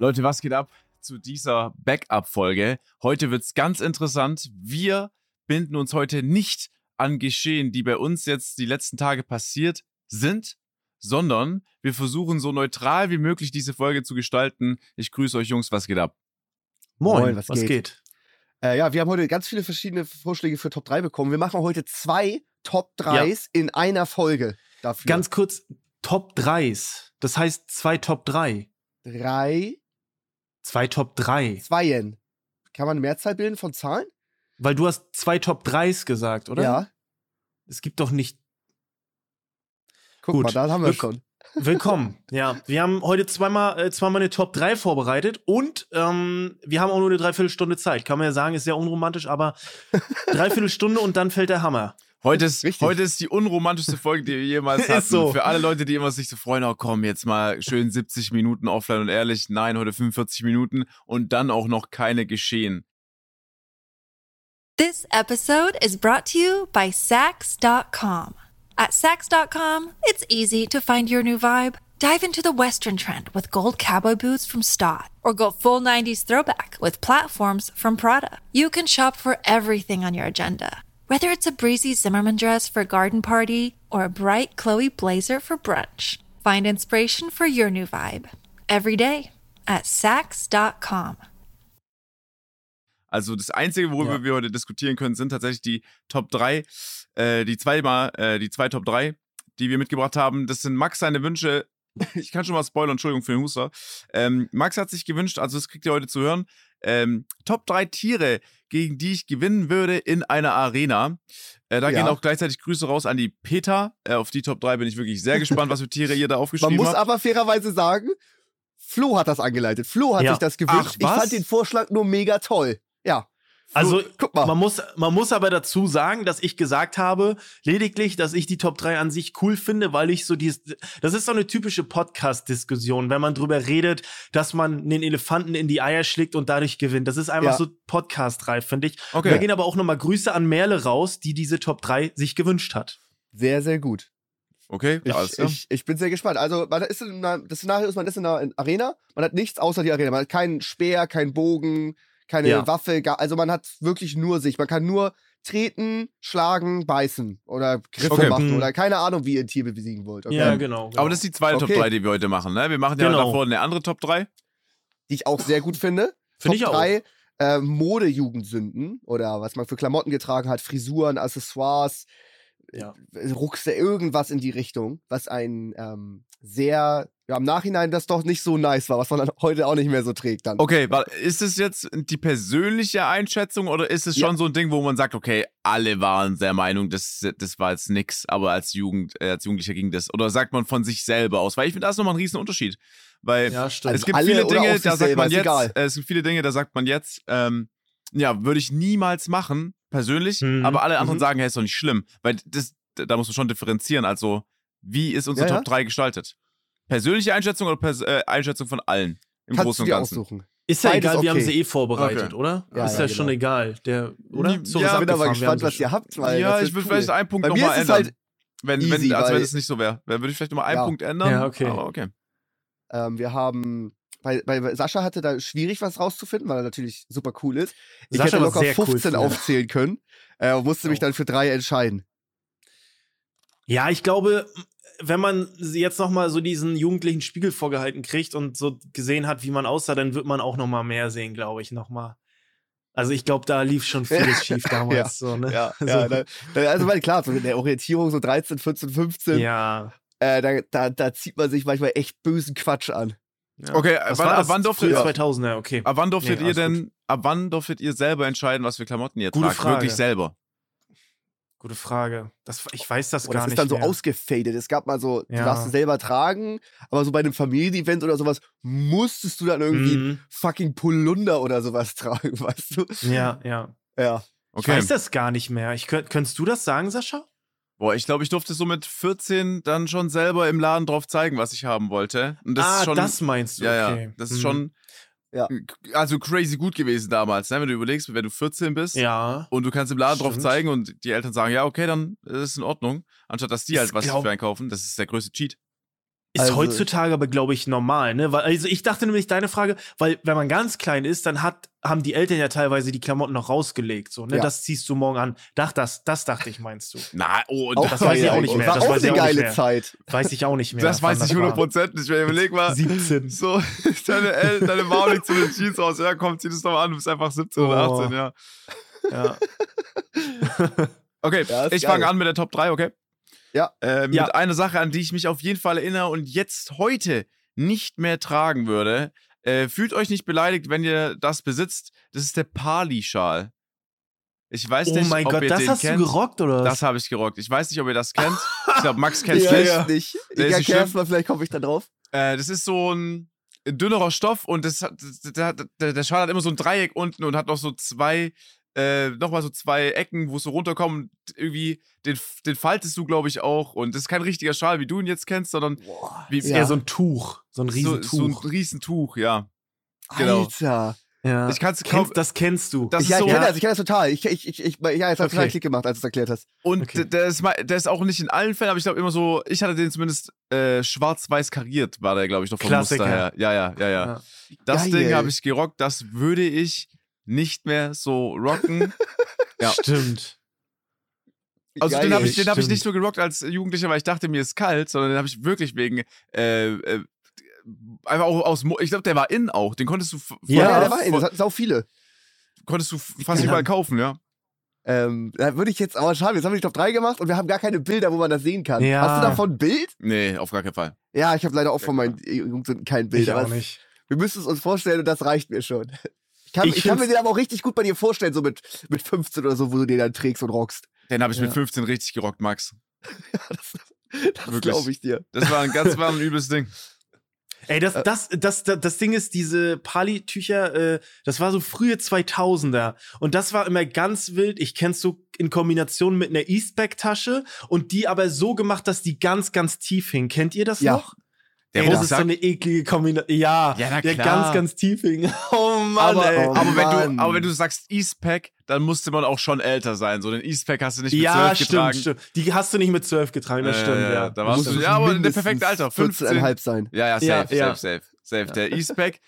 Leute, was geht ab zu dieser Backup-Folge? Heute wird's ganz interessant. Wir binden uns heute nicht an Geschehen, die bei uns jetzt die letzten Tage passiert sind, sondern wir versuchen so neutral wie möglich diese Folge zu gestalten. Ich grüße euch Jungs, was geht ab? Moin, Moin, was, was geht? geht? Äh, ja, wir haben heute ganz viele verschiedene Vorschläge für Top 3 bekommen. Wir machen heute zwei Top 3s in einer Folge dafür. Ganz kurz, Top 3s. Das heißt zwei Top 3. drei, Zwei Top 3. Zweien. Kann man eine Mehrzahl bilden von Zahlen? Weil du hast zwei Top 3s gesagt, oder? Ja. Es gibt doch nicht. Guck Gut. mal, da haben wir Wir- schon. Willkommen. ja, wir haben heute zweimal, äh, zweimal eine Top 3 vorbereitet und ähm, wir haben auch nur eine Dreiviertelstunde Zeit. Kann man ja sagen, ist sehr unromantisch, aber Dreiviertelstunde und dann fällt der Hammer. Heute ist, Richtig. heute ist die unromantischste Folge, die wir jemals hatten. so. Für alle Leute, die immer sich so freuen, oh komm, jetzt mal schön 70 Minuten offline und ehrlich. Nein, heute 45 Minuten und dann auch noch keine geschehen. This episode is brought to you by Sax.com. At Sax.com, it's easy to find your new vibe. Dive into the Western trend with gold cowboy boots from Stott, or go full 90s throwback with platforms from Prada. You can shop for everything on your agenda, whether it's a breezy Zimmerman dress for a garden party or a bright Chloe blazer for brunch. Find inspiration for your new vibe every day at Sax.com. Also das Einzige, worüber Ja. wir heute diskutieren können, sind tatsächlich die Top 3, äh, die zweimal, äh, die zwei Top 3, die wir mitgebracht haben. Das sind Max seine Wünsche. Ich kann schon mal spoilern, Entschuldigung für den Huster. Ähm, Max hat sich gewünscht, also das kriegt ihr heute zu hören, ähm, Top 3 Tiere, gegen die ich gewinnen würde in einer Arena. Äh, da Ja. gehen auch gleichzeitig Grüße raus an die Peter. Äh, auf die Top 3 bin ich wirklich sehr gespannt, was für Tiere ihr da Man aufgeschrieben muss habt. aber fairerweise sagen, Flo hat das angeleitet. Flo hat Ja. sich das gewünscht. Ach, ich fand den Vorschlag nur mega toll. Ja. Also, guck mal. Man muss, man muss aber dazu sagen, dass ich gesagt habe, lediglich, dass ich die Top 3 an sich cool finde, weil ich so dieses, das ist so eine typische Podcast-Diskussion, wenn man drüber redet, dass man den Elefanten in die Eier schlägt und dadurch gewinnt. Das ist einfach Ja. so Podcast-reif, finde ich. Okay. Da gehen aber auch nochmal Grüße an Merle raus, die diese Top 3 sich gewünscht hat. Sehr, sehr gut. Okay, Ich, alles klar. ich, ich bin sehr gespannt. Also, man ist in einer, das Szenario ist, man ist in einer Arena, man hat nichts außer die Arena. Man hat keinen Speer, keinen Bogen, keine Ja. Waffe, also man hat wirklich nur sich. Man kann nur treten, schlagen, beißen oder Griffe Okay. machen Mhm. oder keine Ahnung, wie ihr ein Tier besiegen wollt. Okay? Ja, genau. genau. Aber das ist die zweite Okay. Top 3, die wir heute machen. Ne? Wir machen ja Genau. davor eine andere Top 3. Die ich auch sehr gut finde. Finde ich Top auch. drei, äh, Modejugendsünden oder was man für Klamotten getragen hat, Frisuren, Accessoires, Ja. Ruckse, irgendwas in die Richtung, was ein ähm, sehr, ja, im Nachhinein das doch nicht so nice war, was man dann heute auch nicht mehr so trägt dann. Okay, ist es jetzt die persönliche Einschätzung oder ist es Ja. schon so ein Ding, wo man sagt, okay, alle waren der Meinung, das, das war jetzt nix, aber als Jugend, äh, als Jugendlicher ging das? Oder sagt man von sich selber aus? Weil ich finde, da ist nochmal ein riesen Unterschied. Weil Ja, stimmt. es gibt alle viele Dinge, da sagt man jetzt, egal. äh, es gibt viele Dinge, da sagt man jetzt, ähm, ja, würde ich niemals machen, persönlich, Mhm. aber alle anderen Mhm. sagen, hey, ist doch nicht schlimm. Weil das, da muss man schon differenzieren. Also, wie ist unsere Ja, Top ja. 3 gestaltet? Persönliche Einschätzung oder Pers äh, Einschätzung von allen? Im Kannst Großen und Ganzen. aussuchen. Ist ja Beides egal, wir haben okay. sie eh vorbereitet, Okay. oder? Ja, ist ja, ja, schon genau. egal. Der, oder? Ja, Zug ich bin aber gespannt, was ihr habt. Weil ja, ich wird würde cool. vielleicht einen Punkt Bei mir nochmal ist es ändern. halt, wenn, easy, wenn, also wenn es nicht so wäre. Dann würde ich vielleicht nochmal einen Ja. Punkt ändern. Ja, okay. Aber okay. ähm, wir haben, bei, bei Sascha hatte da schwierig was rauszufinden, weil er natürlich super cool ist. Ich Sascha hätte locker sehr cool 15 früher. aufzählen können. Äh, und musste mich Oh. dann für drei entscheiden. Ja, ich glaube, wenn man jetzt noch mal so diesen jugendlichen Spiegel vorgehalten kriegt und so gesehen hat, wie man aussah, dann wird man auch noch mal mehr sehen, glaube ich, noch mal. Also ich glaube, da lief schon vieles schief damals. Ja. So, ne? Ja, so. ja da, da, also weil klar, so in der Orientierung so 13, 14, 15, ja. äh, da, da, da zieht man sich manchmal echt bösen Quatsch an. ja. Okay, Was wann, war ab das? wann durftet, ab 2000er, okay. wann durftet Nee, ihr denn, ab wann durftet ihr selber entscheiden, was für Klamotten ihr Gute tragt? Frage. Wirklich selber. Gute Frage. Das, ich weiß das Und gar das ist nicht dann so mehr. ausgefadet. Es gab mal so, du Ja. darfst es selber tragen, aber so bei einem Familienevent oder sowas musstest du dann irgendwie Mhm. fucking Polunder oder sowas tragen, weißt du? Ja, ja. Ja. Ich Okay. weiß das gar nicht mehr. Ich, könnt, könntest du das sagen, Sascha? Boah, ich glaube, ich durfte so mit 14 dann schon selber im Laden drauf zeigen, was ich haben wollte. Und das ah, ist schon, das meinst du, ja, okay. ja, das ist Mhm. schon, Ja. also crazy gut gewesen damals, ne? wenn du überlegst, wenn du 14 bist Ja. und du kannst im Laden drauf Stimmt. zeigen und die Eltern sagen, ja, okay, dann ist es in Ordnung, anstatt dass die Ich halt was glaub- für einkaufen, das ist der größte Cheat. Ist Also- heutzutage aber, glaube ich, normal, ne? Weil, also ich dachte nämlich deine Frage, weil wenn man ganz klein ist, dann hat, haben die Eltern ja teilweise die Klamotten noch rausgelegt, so, ne? Ja. Das ziehst du morgen an. Dach, das, das dachte ich, meinst du. Na, oh, Auch das weiß ich auch nicht mehr. War Das auch weiß ich eine auch geile mehr. Zeit. Weiß ich auch nicht mehr. das weiß ich war. 100% nicht mehr. Überleg mal. 17. So, deine, El deine Mama legt so eine Jeans raus. Ja, komm, zieh das doch mal an. Du bist einfach 17 oder Oh. 18, ja. Ja. Okay, ich fange an mit der Top 3, okay? Ja. Äh, mit Ja. einer Sache, an die ich mich auf jeden Fall erinnere und jetzt heute nicht mehr tragen würde. Äh, fühlt euch nicht beleidigt, wenn ihr das besitzt. Das ist der Pali-Schal. Ich weiß Oh nicht, mein ob Gott, ihr das den hast kennt. du gerockt, oder? Das habe ich gerockt. Ich weiß nicht, ob ihr das kennt. Ich glaube, Max kennt es Ja, ja. nicht. Der Ich schlimm. es mal, vielleicht komme ich da drauf. Äh, das ist so ein dünnerer Stoff und das der, der, der Schal hat immer so ein Dreieck unten und hat noch so zwei, äh, nochmal so zwei Ecken, wo es so runterkommt. Irgendwie, den, den faltest du, glaube ich, auch. Und das ist kein richtiger Schal, wie du ihn jetzt kennst, sondern wie, ist Ja. eher so ein Tuch. So ein so, Riesentuch. so ein Riesentuch, ja. Genau. Alter. ja. Ich kann's kaum. Kennst, das kennst du. Das ja, ist ich so, kenne das, ich kenne das total. Ich, ich, ich, ich, ja, jetzt hat Okay. total Klick gemacht, als du es erklärt hast. Und Okay. der, ist, der ist auch nicht in allen Fällen, aber ich glaube immer so, ich hatte den zumindest äh, schwarz-weiß kariert, war der, glaube ich, noch vom Klassiker. Muster her. Ja, ja, ja, ja. Ja. Das Geil. Ding habe ich gerockt, das würde ich nicht mehr so rocken. Ja. Stimmt. Also Geil. den habe ich, den hab ich nicht nur gerockt als Jugendlicher, weil ich dachte, mir ist kalt, sondern den habe ich wirklich wegen äh, äh, einfach auch aus Mo ich glaube, der war in auch. Den konntest du Ja, der war in, das hat sau viele. konntest du fast überall kaufen, ja. Ähm, da würde ich jetzt, aber schade, jetzt haben wir die Top 3 gemacht und wir haben gar keine Bilder, wo man das sehen kann. Ja. Hast du davon ein Bild? Nee, auf gar keinen Fall. Ja, ich habe leider auch von meinen Jungs kein Bild. Ich auch nicht. Wir müssen es uns vorstellen und das reicht mir schon. Ich kann, Ich ich kann mir den aber auch richtig gut bei dir vorstellen, so mit, mit 15 oder so, wo du den dann trägst und rockst. Den habe ich mit Ja. 15 richtig gerockt, Max. Das, das Wirklich. glaube ich dir. Das war ein ganz war ein übles Ding. Ey, das, das, das, das, das Ding ist, diese Pali-Tücher, äh, das war so frühe 2000er. Und das war immer ganz wild. Ich kenn's so in Kombination mit einer Eastback-Tasche und die aber so gemacht, dass die ganz, ganz tief hing. Kennt ihr das Ja. noch? Der Ey, das ist so eine eklige Kombination. Ja, Ja, na der klar. ganz, ganz tief hing. Oh Mann, aber, ey. oh aber, wenn Mann. du, aber wenn du sagst Eastpack, dann musste man auch schon älter sein. So den Eastpack hast du nicht mit ja, 12 stimmt, getragen. stimmt. Die hast du nicht mit 12 getragen, das Äh, stimmt, ja. Da warst du, es ja, aber in mindestens perfekten Alter. 15. 14,5 sein. Ja, ja, safe, Ja, safe, ja. safe, safe. Der Eastpack,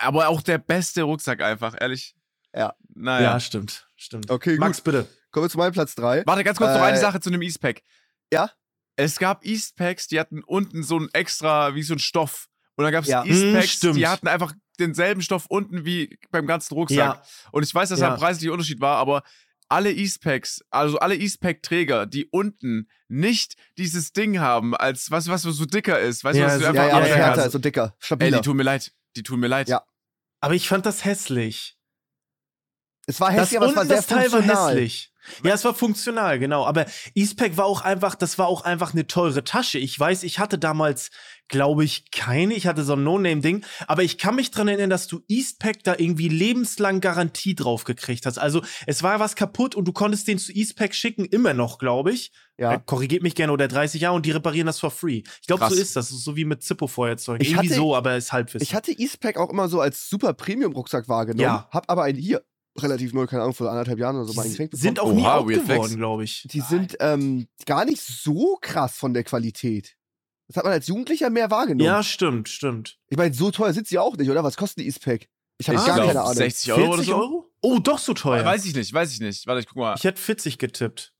aber auch der beste Rucksack einfach, ehrlich. Ja. Naja. Ja, stimmt, stimmt. Okay, gut. Max, bitte. Kommen wir zu meinem Platz 3. Warte, ganz kurz noch Äh, eine Sache zu dem Eastpack. Ja? Es gab Eastpacks, die hatten unten so ein extra, wie so ein Stoff. Und dann gab es Ja. Hm, Eastpacks, stimmt. die hatten einfach denselben Stoff unten wie beim ganzen Rucksack. Ja. Und ich weiß, dass da Ja. ein preislicher Unterschied war, aber alle Eastpacks, also alle Eastpack-Träger, die unten nicht dieses Ding haben, als was, was so dicker ist, weißt Ja, du, was du so- einfach Ja, ja, abstellen härter und dicker. Ey, Stabiler. die tun mir leid. Die tun mir leid. Ja. Aber ich fand das hässlich. es war Das hässlich, aber es war unten sehr das Teil war hässlich. Ja, es war funktional, genau. Aber Eastpack war auch einfach, das war auch einfach eine teure Tasche. Ich weiß, ich hatte damals, glaube ich, keine. Ich hatte so ein No-Name-Ding. Aber ich kann mich dran erinnern, dass du Eastpack da irgendwie lebenslang Garantie drauf gekriegt hast. Also es war was kaputt und du konntest den zu Eastpack schicken, immer noch, glaube ich. Ja. Äh, korrigiert mich gerne, oder 30 Jahre und die reparieren das for free. Ich glaube, so ist das. Das ist so wie mit Zippo-Feuerzeug. Irgendwie hatte- so, aber ist Halbwissen. Ich hatte Eastpack auch immer so als super Premium-Rucksack wahrgenommen. Ja. Hab aber einen hier relativ neu, keine Ahnung, vor anderthalb Jahren oder so mal die geschenkt bekommen. sind auch nie Oha, Flex. geworden, glaube ich. Die sind ähm, gar nicht so krass von der Qualität. Das hat man als Jugendlicher mehr wahrgenommen. Ja, stimmt, stimmt. Ich meine, so teuer sind sie auch nicht, oder? Was kostet die Eastpack? Ich habe gar glaub, keine Ahnung. 60 Euro oder 40 so? Euro? Oh, doch so teuer. Weiß ich nicht, weiß ich nicht. Warte, ich guck mal. Ich hätte 40 getippt.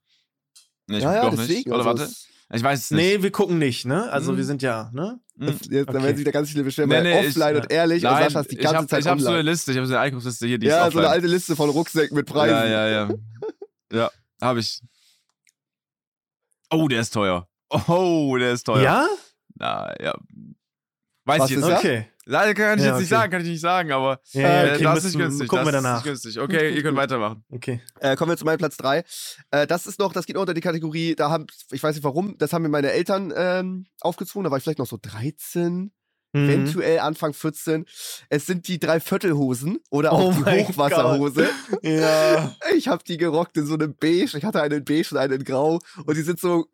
Nee, ich ja, ja, doch nicht. deswegen. Warte, also warte. Ich weiß es nicht. Nee, wir gucken nicht, ne? Also Hm. wir sind ja, ne? Hm. das, jetzt, Dann Okay. werden sich da ganz viele beschweren, Nee, nee, ich- offline und ehrlich und Nein, Sascha ist die ich ganze habe Zeit ich hab so eine. Liste, ich habe so eine Einkaufsliste hier, die ja, ist so eine alte Liste von Rucksäcken mit Preisen. Ja, ja, ja. Ja, habe ich. Oh, der ist teuer. Oh, der ist teuer. Ja? Na, ja. Weiß Was ich jetzt ist nicht. Okay. Leider kann ich Ja, jetzt nicht okay. sagen, kann ich nicht sagen, aber Ja, äh, ja, okay, das ist nicht günstig. Gucken das wir danach. ist nicht günstig. Okay, ihr könnt weitermachen. Okay. Äh, kommen wir zu meinem Platz 3. Äh, das ist noch, das geht noch unter die Kategorie, da haben, ich weiß nicht warum, das haben mir meine Eltern ähm, aufgezwungen, da war ich vielleicht noch so 13, Mhm. eventuell Anfang 14. Es sind die Dreiviertelhosen oder Oh auch die mein Hochwasserhose. Ja. Ich habe die gerockt in so einem Beige. Ich hatte einen in Beige und einen in Grau. Und die sind so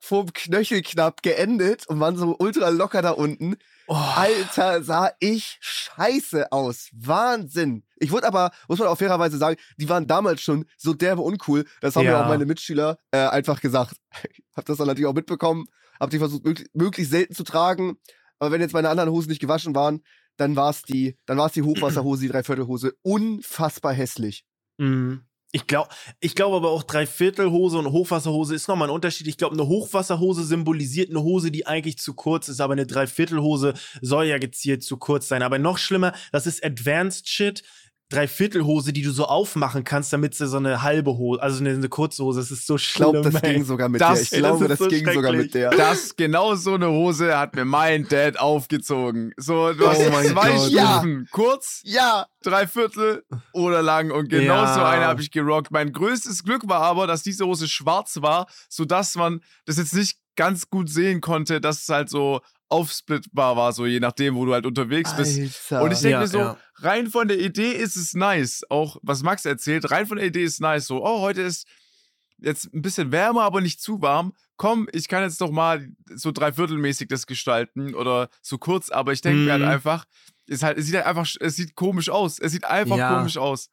vorm Knöchel knapp geendet und waren so ultra locker da unten. Oh. Alter, sah ich scheiße aus. Wahnsinn. Ich wurde aber, muss man auch fairerweise sagen, die waren damals schon so derbe uncool. Das haben Ja. mir auch meine Mitschüler äh, einfach gesagt. hab das dann natürlich auch mitbekommen. Hab die versucht, möglichst, möglichst selten zu tragen. Aber wenn jetzt meine anderen Hosen nicht gewaschen waren, dann war es die, dann war es die Hochwasserhose, die Dreiviertelhose. Unfassbar hässlich. Mhm. Ich glaube ich glaub aber auch Dreiviertelhose und Hochwasserhose ist nochmal ein Unterschied. Ich glaube, eine Hochwasserhose symbolisiert eine Hose, die eigentlich zu kurz ist, aber eine Dreiviertelhose soll ja gezielt zu kurz sein. Aber noch schlimmer, das ist Advanced Shit. Dreiviertelhose, die du so aufmachen kannst, damit sie so eine halbe Hose, also eine, eine kurze Hose, das ist so Ich schlimm. glaube, das ey. ging sogar mit Das- der. Ich ey, das glaube, ist das, so ging sogar schrecklich. mit der. Das, genau so eine Hose hat mir mein Dad aufgezogen. So, du hast Oh mein zwei Gott. Stufen. Kurz, Ja, drei Viertel oder lang. Und genau Ja. so eine habe ich gerockt. Mein größtes Glück war aber, dass diese Hose schwarz war, sodass man das jetzt nicht ganz gut sehen konnte, dass es halt so aufsplittbar war, so je nachdem, wo du halt unterwegs bist. Alter. Und ich denke Ja, mir so, ja. rein von der Idee ist es nice. Auch was Max erzählt, rein von der Idee ist nice. So, oh, heute ist jetzt ein bisschen wärmer, aber nicht zu warm. Komm, ich kann jetzt doch mal so dreiviertelmäßig das gestalten oder so kurz, aber ich denke mir halt Mhm. einfach, es, halt, es sieht halt einfach, es sieht komisch aus. Es sieht einfach Ja. komisch aus.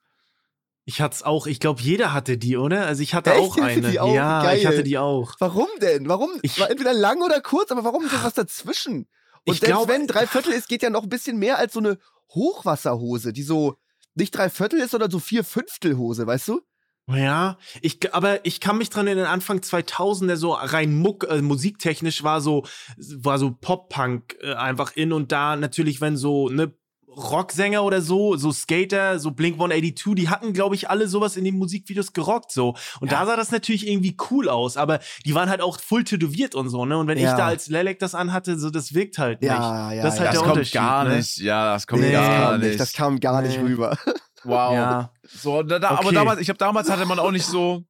Ich hatte es auch, ich glaube, jeder hatte die, oder? Also ich hatte Echt? auch eine. auch? Ja, Geil. ich hatte die auch. Warum denn? Warum? Ich- war entweder lang oder kurz, aber warum denn was dazwischen? Und Ich selbst glaub- wenn drei Viertel ist, geht ja noch ein bisschen mehr als so eine Hochwasserhose, die so nicht drei Viertel ist, sondern so vier Fünftel Hose, weißt du? Ja, ich, aber ich kann mich dran in den Anfang 2000er so rein Muck, äh, musiktechnisch war so, war so Pop-Punk äh, einfach in und da natürlich, wenn so, ne, Rocksänger oder so, so Skater, so Blink 182, die hatten, glaube ich, alle sowas in den Musikvideos gerockt, so. Und da sah das natürlich irgendwie cool aus, aber die waren halt auch full tätowiert und so, ne? Und wenn ich Ja. da als Lelek das anhatte, so, das wirkt halt nicht. Ja, ja, Das ist ja. halt das der kommt Unterschied, gar ne? nicht. Ja, das kommt Nee, das gar kam nicht. nicht. Das kam gar nicht Nee. rüber. wow. Ja. So, da, da, aber Okay. damals, ich glaube, damals hatte man auch nicht so,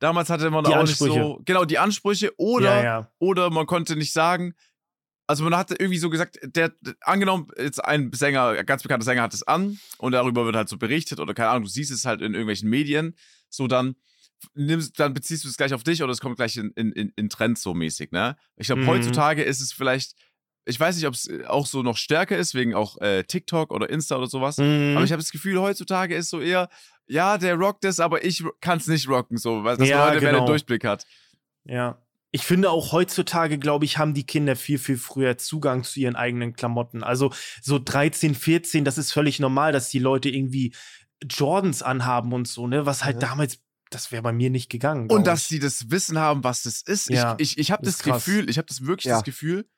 damals hatte man Die auch Ansprüche. nicht so, genau, die Ansprüche oder, ja, ja. oder man konnte nicht sagen, also man hatte irgendwie so gesagt, der, angenommen, jetzt ein Sänger, ein ganz bekannter Sänger hat es an und darüber wird halt so berichtet oder keine Ahnung, du siehst es halt in irgendwelchen Medien, so dann nimmst, dann beziehst du es gleich auf dich oder es kommt gleich in, in, in, Trends so mäßig, ne? Ich glaube, Mhm. heutzutage ist es vielleicht, ich weiß nicht, ob es auch so noch stärker ist, wegen auch äh, TikTok oder Insta oder sowas, Mhm. aber ich habe das Gefühl, heutzutage ist so eher, ja, der rockt es, aber ich kann es nicht rocken, so, weil das Ja, man heute mehr den genau. Durchblick hat. Ja. Ich finde auch heutzutage, glaube ich, haben die Kinder viel, viel früher Zugang zu ihren eigenen Klamotten. Also so 13, 14, das ist völlig normal, dass die Leute irgendwie Jordans anhaben und so, ne? Was halt Ja. damals, das wäre bei mir nicht gegangen. Und dass ich. sie das Wissen haben, was das ist. Ja, ich ich, ich habe das krass. Gefühl, ich habe das wirklich Ja. das Gefühl,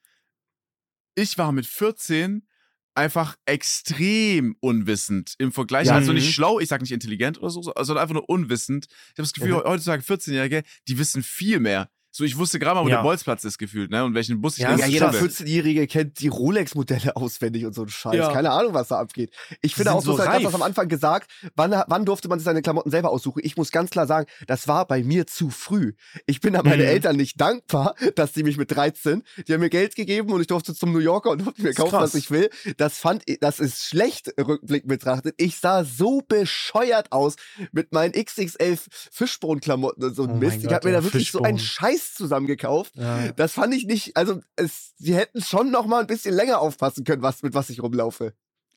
ich war mit 14 einfach extrem unwissend im Vergleich. Ja. Also Mhm. nicht schlau, ich sage nicht intelligent oder so, sondern einfach nur unwissend. Ich habe das Gefühl, Mhm. heutzutage 14-Jährige, die wissen viel mehr. So, ich wusste gerade mal, wo Ja. der Bolzplatz ist gefühlt, ne? Und welchen Bus ich Ja. Ja, jeder krass. 14-Jährige kennt die Rolex-Modelle auswendig und so ein Scheiß. Ja. Keine Ahnung, was da abgeht. Ich finde auch, du so hast halt reif. das am Anfang gesagt, wann, wann durfte man sich seine Klamotten selber aussuchen? Ich muss ganz klar sagen, das war bei mir zu früh. Ich bin meine Mhm. Eltern nicht dankbar, dass die mich mit 13, die haben mir Geld gegeben und ich durfte zum New Yorker und durfte mir kaufen, krass. was ich will. Das fand ich, das ist schlecht rückblickend betrachtet. Ich sah so bescheuert aus mit meinen XXL Fischbohnenklamotten und so Oh Mist. Ich habe mir da wirklich so einen Fischbohnen. Scheiß zusammengekauft. Ja. Das fand ich nicht, also es, sie hätten schon noch mal ein bisschen länger aufpassen können, was, mit was ich rumlaufe.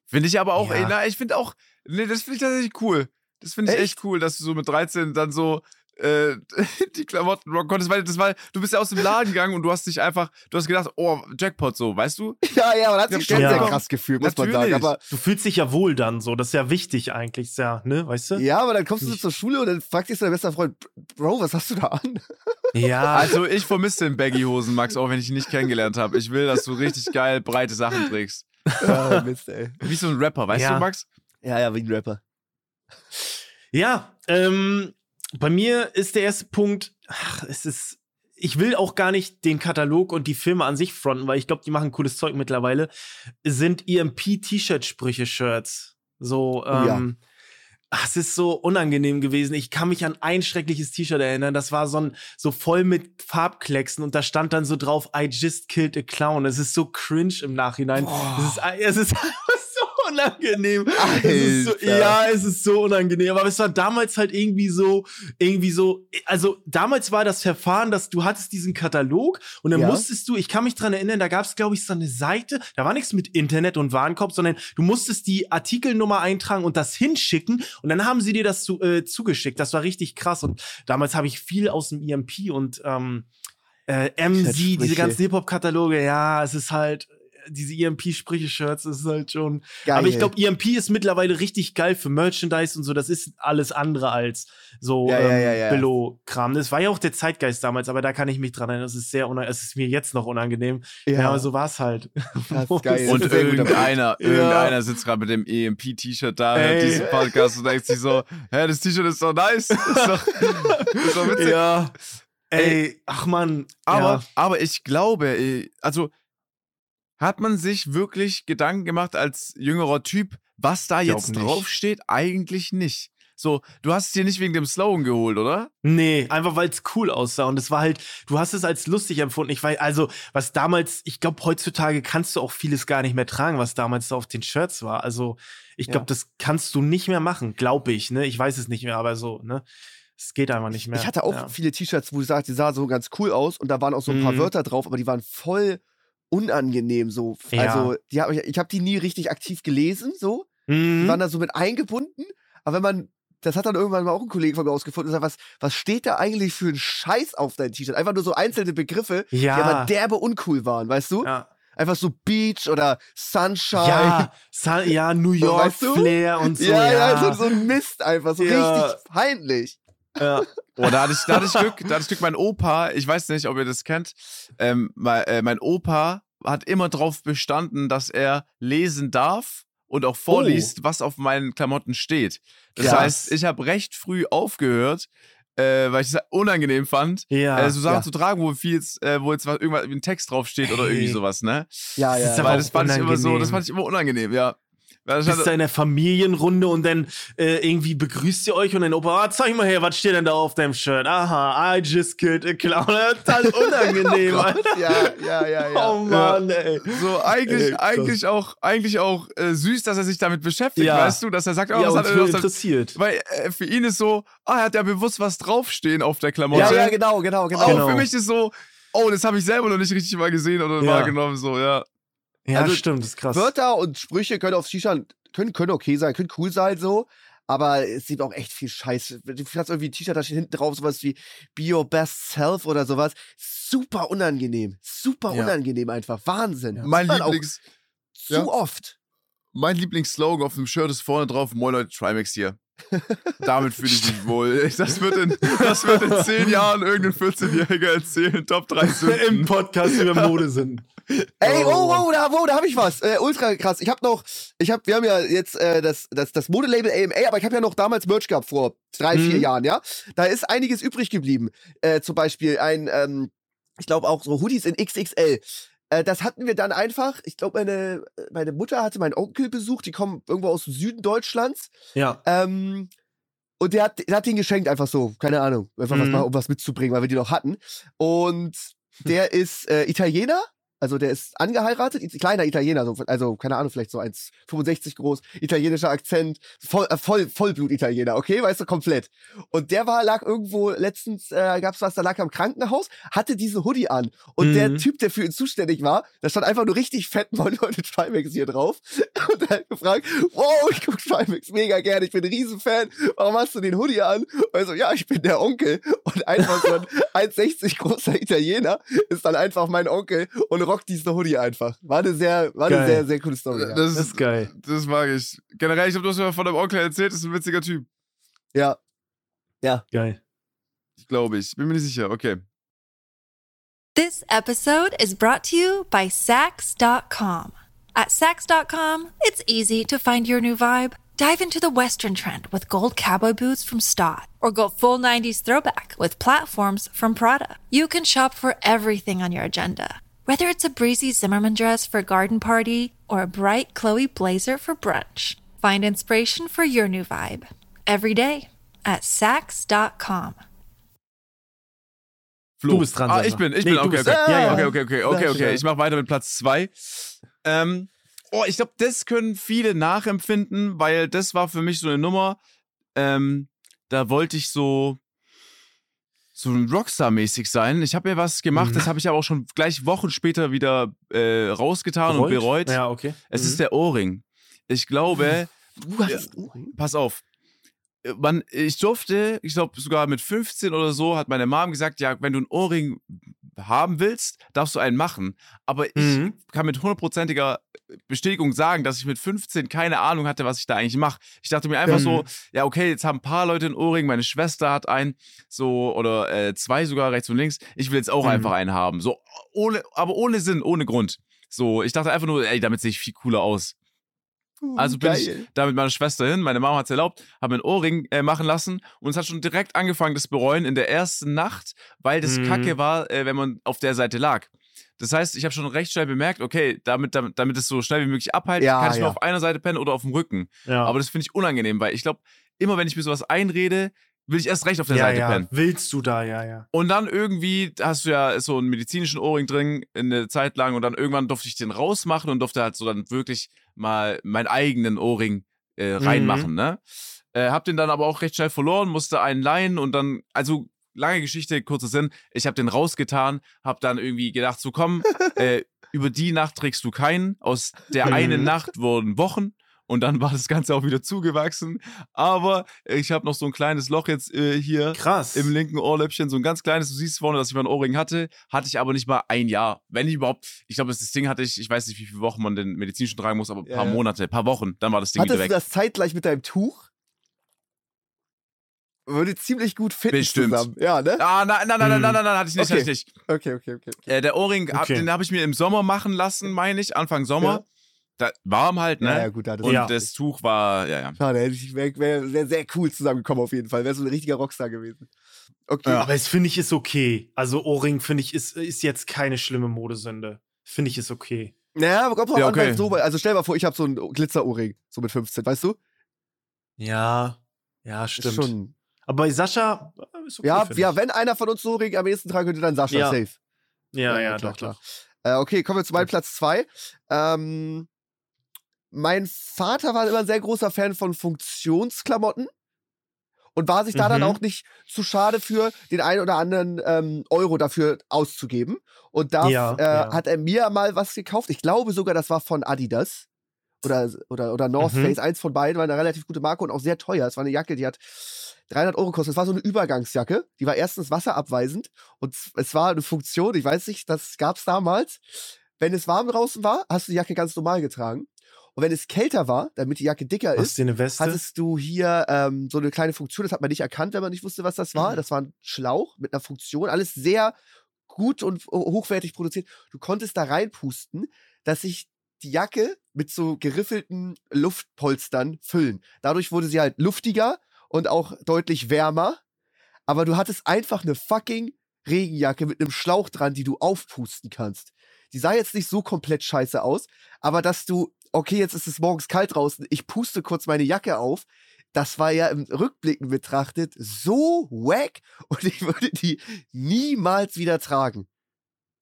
Finde ich aber auch, Ja. ey, na, ich finde auch, nee, das finde ich tatsächlich cool. Das finde ich echt? Echt? cool, dass du so mit 13 dann so äh, die Klamotten rocken konntest, weil das war, du bist ja aus dem Laden gegangen und du hast dich einfach, du hast gedacht, oh, Jackpot so, weißt du? Ja, ja, man hat sich Ja, schon ja. sehr krass gefühlt, muss man sagen. Natürlich. Aber Du fühlst dich ja wohl dann so, das ist ja wichtig eigentlich, ja, ne, weißt du? ja, aber dann kommst du so Nicht- zur Schule und dann fragt dich so dein bester Freund, Bro, was hast du da an? Ja, Also ich vermisse den Baggy-Hosen, Max, auch wenn ich ihn nicht kennengelernt habe. Ich will, dass du richtig geil breite Sachen trägst. ja, Mist, ey. Wie so ein Rapper, weißt Ja. du, Max? Ja, ja, wie ein Rapper. Ja, ähm, bei mir ist der erste Punkt, ach, es ist, ich will auch gar nicht den Katalog und die Filme an sich fronten, weil ich glaube, die machen cooles Zeug mittlerweile, sind EMP-T-Shirt-Sprüche-Shirts. So, Oh ja. ähm, ach, es ist so unangenehm gewesen. Ich kann mich an ein schreckliches T-Shirt erinnern. Das war so, ein, so voll mit Farbklecksen und da stand dann so drauf, I just killed a clown. Es ist so cringe im Nachhinein. Es ist, es ist unangenehm. Es so, ja, es ist so unangenehm. Aber es war damals halt irgendwie so, irgendwie so, also damals war das Verfahren, dass du hattest diesen Katalog und dann Ja. musstest du, ich kann mich dran erinnern, da gab es, glaube ich, so eine Seite, da war nichts mit Internet und Warenkorb, sondern du musstest die Artikelnummer eintragen und das hinschicken und dann haben sie dir das zu, äh, zugeschickt. Das war richtig krass und damals habe ich viel aus dem EMP und ähm, Äh, MC, diese ganzen Hip-Hop-Kataloge, ja, es ist halt, diese EMP-Sprüche-Shirts, das ist halt schon. Geil. Aber ich glaube, EMP ist mittlerweile richtig geil für Merchandise und so. Das ist alles andere als so Ja, ähm, ja, ja. Billo-Kram. Das war ja auch der Zeitgeist damals, aber da kann ich mich dran erinnern. Das ist sehr unangenehm. Es ist mir jetzt noch unangenehm. Ja, aber so war es halt. Das ist geil. Und Das irgendeiner, Ja. irgendeiner sitzt gerade mit dem EMP-T-Shirt da, hört Ey. diesen Podcast und denkt sich so, hä, das T-Shirt ist doch nice. Ist doch, ist doch witzig. ja. Ey, ach man. Aber, ja. aber ich glaube, äh, also hat man sich wirklich Gedanken gemacht als jüngerer Typ, was da jetzt draufsteht? Eigentlich nicht. So, du hast es dir nicht wegen dem Slogan geholt, oder? Nee, einfach weil es cool aussah. Und es war halt, du hast es als lustig empfunden. Ich weiß, also, was damals, ich glaube, heutzutage kannst du auch vieles gar nicht mehr tragen, was damals so auf den Shirts war. Also, ich glaube, Ja. das kannst du nicht mehr machen, glaube ich, ne? Ich weiß es nicht mehr, aber so, ne? Es geht einfach nicht mehr. Ich hatte auch ja. viele T-Shirts, wo ich sagte, die sahen so ganz cool aus und da waren auch so ein paar Mhm. Wörter drauf, aber die waren voll unangenehm so. Ja. Also, die hab ich, ich habe die nie richtig aktiv gelesen, so. Die Mhm. waren da so mit eingebunden, aber wenn man das hat dann irgendwann mal auch ein Kollege von mir ausgefunden und gesagt, was, was steht da eigentlich für ein Scheiß auf dein T-Shirt? Einfach nur so einzelne Begriffe, die Ja. aber derbe uncool waren, weißt du? ja. Einfach so Beach oder Sunshine. Ja, Sa ja, New York weißt du? Flair und so. ja, Ja, ja, so, so ein Mist einfach, so richtig peinlich. Ja. Oh, da hatte ich, da hatte ich Glück, da hatte ich Glück, mein Opa, ich weiß nicht, ob ihr das kennt, ähm, mein, äh, mein Opa hat immer drauf bestanden, dass er lesen darf und auch vorliest, was auf meinen Klamotten steht. Das Krass. heißt, ich habe recht früh aufgehört, äh, weil ich es unangenehm fand, Ja. äh, so Sachen ja. zu tragen, wo viel jetzt, äh, wo jetzt was, irgendwas wie ein Text draufsteht oder irgendwie sowas, ne? Ja, Das ja. ist ja. aber das fand ich immer so, das unangenehm. fand ich immer unangenehm, ja. Bist da in der Familienrunde und dann äh, irgendwie begrüßt ihr euch und dein Opa, ah, zeig mal her, was steht denn da auf deinem Shirt? Aha, I just killed a clown. Total unangenehm, Alter. ja, ja, ja, ja. Oh Mann, ey. So, eigentlich, Ey, eigentlich auch, eigentlich auch äh, süß, dass er sich damit beschäftigt, Ja. weißt du, dass er sagt, oh, Ja, was hat er interessiert. Weil äh, für ihn ist so, ah, er hat ja bewusst was draufstehen auf der Klamotte. Ja, ja, genau, genau, genau. Aber Genau. für mich ist so, oh, das habe ich selber noch nicht richtig mal gesehen oder Ja. wahrgenommen, so, ja. Ja, Also, stimmt, das ist krass. Wörter und Sprüche können auf T-Shirt, können, können okay sein, können cool sein, so. Aber es gibt auch echt viel Scheiß. Du hast irgendwie ein T-Shirt, da steht hinten drauf sowas wie Be Your Best Self oder sowas. Super unangenehm. Super Ja. unangenehm einfach. Wahnsinn. Ja. Mein Lieblings, Zu ja. oft. mein Lieblingsslogan auf dem Shirt ist vorne drauf, Moin Leute, Trimax hier. Damit fühle ich mich wohl. Das wird, in, das wird in zehn Jahren irgendein 14-Jähriger erzählen. Top 3 Im Sünden. Podcast über Mode sind. Ey, oh, oh, da, oh, da habe ich was. Äh, ultra krass. Ich habe noch, ich habe, wir haben ja jetzt äh, das, das, das Modelabel AMA, aber ich habe ja noch damals Merch gehabt vor drei, Mhm. vier Jahren, ja. Da ist einiges übrig geblieben. Äh, zum Beispiel ein, ähm, ich glaube auch so Hoodies in XXL. Äh, das hatten wir dann einfach. Ich glaube, meine, meine Mutter hatte meinen Onkel besucht. Die kommen irgendwo aus dem Süden Deutschlands. Ja. Ähm, und der hat, der hat den geschenkt, einfach so, keine Ahnung, einfach was Mhm. mal, um was mitzubringen, weil wir die noch hatten. Und der ist äh, Italiener, also der ist angeheiratet, kleiner Italiener, so, also keine Ahnung, vielleicht so 1,65 groß, italienischer Akzent, voll, äh, voll, Vollblut-Italiener, okay, weißt du, komplett. Und der war, lag irgendwo, letztens äh, gab's was, da lag er im Krankenhaus, hatte diese Hoodie an. Und der Mhm. Typ, der für ihn zuständig war, da stand einfach nur richtig fett Moin Leute Trimax hier drauf. Und er hat gefragt, wow, ich guck Trimax mega gerne, ich bin ein Riesenfan, warum hast du den Hoodie an? Und er so, ja, ich bin der Onkel. Und einfach so ein 1,60 großer Italiener ist dann einfach mein Onkel und rockt diesen Hoodie einfach. War eine sehr, war eine sehr, sehr coole Story. Ja. Das, Das ist geil. Das mag ich. Generell, ich du hast mir von deinem Onkel erzählt, ist ein witziger Typ. ja. Geil. Glaube ich. Bin mir nicht sicher. Okay. This episode is brought to you by Sax.com. At Sax.com, it's easy to find your new vibe. Dive into the Western trend with gold cowboy boots from Stott, or go full 90s throwback with platforms from Prada. You can shop for everything on your agenda, whether it's a breezy Zimmerman dress for a garden party or a bright Chloe blazer for brunch. Find inspiration for your new vibe every day at Sax.com. Flo. Du bist dran, Ah, ich bin, ich Nee, bin, okay, okay. Ja, ja. okay, okay, okay, okay, okay. Ich mache weiter mit Platz zwei. Ähm, oh, ich glaube, das können viele nachempfinden, weil das war für mich so eine Nummer. Ähm, da wollte ich so so ein Rockstar-mäßig sein. Ich habe mir was gemacht, Mhm. das habe ich aber auch schon gleich Wochen später wieder äh, rausgetan und bereut. Ja, okay. Es Mhm. ist der Ohrring. Ich glaube, Du hattest einen Ohrring? pass auf. Man, ich durfte, ich glaube sogar mit 15 oder so, hat meine Mom gesagt, ja, wenn du einen Ohrring haben willst, darfst du einen machen. Aber ich Mhm. kann mit hundertprozentiger Bestätigung sagen, dass ich mit 15 keine Ahnung hatte, was ich da eigentlich mache. Ich dachte mir einfach Mhm. so, ja, okay, jetzt haben ein paar Leute einen Ohrring, meine Schwester hat einen, so, oder äh, zwei sogar rechts und links. Ich will jetzt auch Mhm. einfach einen haben. So, ohne, aber ohne Sinn, ohne Grund. So, ich dachte einfach nur, ey, damit sehe ich viel cooler aus. Also bin ich Geil. da mit meiner Schwester hin, meine Mama hat es erlaubt, habe mir einen Ohrring äh, machen lassen und es hat schon direkt angefangen, das Bereuen in der ersten Nacht, weil das Mhm. Kacke war, äh, wenn man auf der Seite lag. Das heißt, ich habe schon recht schnell bemerkt, okay, damit, damit, damit es so schnell wie möglich abhält, Ja, kann ich ja. nur auf einer Seite pennen oder auf dem Rücken. Ja. Aber das finde ich unangenehm, weil ich glaube, immer wenn ich mir sowas einrede, will ich erst recht auf der ja, Seite ja. pennen. Willst du da, ja, ja. Und dann irgendwie hast du ja so einen medizinischen Ohrring drin in eine Zeit lang und dann irgendwann durfte ich den rausmachen und durfte halt so dann wirklich mal meinen eigenen Ohrring äh, reinmachen, ne? Äh, hab den dann aber auch recht schnell verloren, musste einen leihen und dann, also lange Geschichte, kurzer Sinn, ich habe den rausgetan, hab dann irgendwie gedacht, so komm, äh, über die Nacht trägst du keinen, aus der Mhm. einen Nacht wurden Wochen und dann war das Ganze auch wieder zugewachsen, aber ich habe noch so ein kleines Loch jetzt äh, hier Krass. im linken Ohrläppchen, so ein ganz kleines. Du siehst vorne, dass ich mal ein Ohrring hatte. Hatte ich aber nicht mal ein Jahr. Wenn ich überhaupt, ich glaube, das Ding hatte ich, ich weiß nicht, wie viele Wochen man den medizinischen tragen muss, aber ein paar Ja, ja. Monate, ein paar Wochen, dann war das Ding Hattest wieder du weg. das zeitgleich mit deinem Tuch? Würde ziemlich gut finden Bestimmt. zusammen. Ja, ne? Ah, nein, nein, nein, nein, Mhm. nein, nein, nein, hatte ich nicht, Okay. hatte ich nicht. Okay, okay, okay. okay. Äh, der Ohrring, hab, Okay. den habe ich mir im Sommer machen lassen, meine ich, Anfang Sommer. Ja. Da, warm halt, ne? Ja, ja, gut, da Und Ja. das Tuch war, ja, ja. Schade, ich wäre wär, wär sehr cool zusammengekommen auf jeden Fall. Wäre so ein richtiger Rockstar gewesen. Okay. Ja. Aber es finde ich ist okay. Also Ohrring finde ich ist, ist jetzt keine schlimme Modesünde. Finde ich ist okay. Naja, aber kommt drauf Ja, an, okay. so, also stell dir mal vor, ich habe so einen Glitzerohrring, so mit 15, weißt du? Ja. Ja, Ist stimmt. schon. Aber bei Sascha äh, ist okay. Ja, ja, wenn einer von uns so Ring am ehesten tragen könnte, dann Sascha, Ja. safe. Ja, ja, doch, doch. Äh, okay, kommen wir zu meinem Platz zwei. Ähm, mein Vater war immer ein sehr großer Fan von Funktionsklamotten und war sich da dann Mhm. auch nicht zu schade für, den einen oder anderen ähm, Euro dafür auszugeben. Und da Ja, äh, ja. hat er mir mal was gekauft. Ich glaube sogar, das war von Adidas. Oder, oder, oder North Mhm. Face, eins von beiden, war eine relativ gute Marke und auch sehr teuer. Es war eine Jacke, die hat 300 Euro gekostet. Es war so eine Übergangsjacke. Die war erstens wasserabweisend und es war eine Funktion, ich weiß nicht, das gab's damals. Wenn es warm draußen war, hast du die Jacke ganz normal getragen. Und wenn es kälter war, damit die Jacke dicker ist, hattest du hier ähm, so eine kleine Funktion, das hat man nicht erkannt, wenn man nicht wusste, was das war. Das war ein Schlauch mit einer Funktion, alles sehr gut und ho- hochwertig produziert. Du konntest da reinpusten, dass sich die Jacke mit so geriffelten Luftpolstern füllen. Dadurch wurde sie halt luftiger und auch deutlich wärmer. Aber du hattest einfach eine fucking Regenjacke mit einem Schlauch dran, die du aufpusten kannst. Die sah jetzt nicht so komplett scheiße aus, aber dass du, okay, jetzt ist es morgens kalt draußen, ich puste kurz meine Jacke auf, das war ja im Rückblicken betrachtet so wack und ich würde die niemals wieder tragen.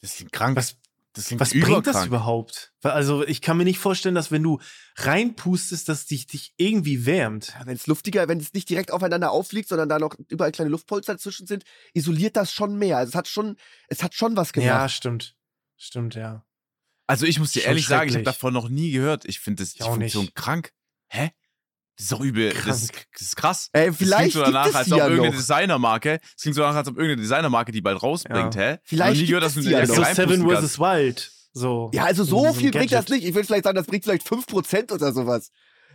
Das klingt krank. Was- das klingt Was bringt das überhaupt? Also, ich kann mir nicht vorstellen, dass wenn du reinpustest, dass dich, dich irgendwie wärmt. Wenn es luftiger, wenn es nicht direkt aufeinander aufliegt, sondern da noch überall kleine Luftpolster dazwischen sind, isoliert das schon mehr. Also es hat schon, es hat schon was Ja, gemacht. stimmt. Stimmt, ja. Also ich muss dir Schon ehrlich sagen, ich habe davon noch nie gehört. Ich finde das die Ich auch Funktion nicht. krank. Hä? Das ist doch übel. Das ist, das ist krass. Ey, Das vielleicht klingt so danach, gibt es als die ob ja irgendeine noch. Designermarke. Es klingt so danach, als ob irgendeine Designermarke die bald rausbringt, hä? Vielleicht noch nie gehört, dass du die ja Das so Seven vs. Wild. So. Ja, also so diesem viel bringt das nicht. Ich würde vielleicht sagen, das bringt vielleicht 5% oder sowas.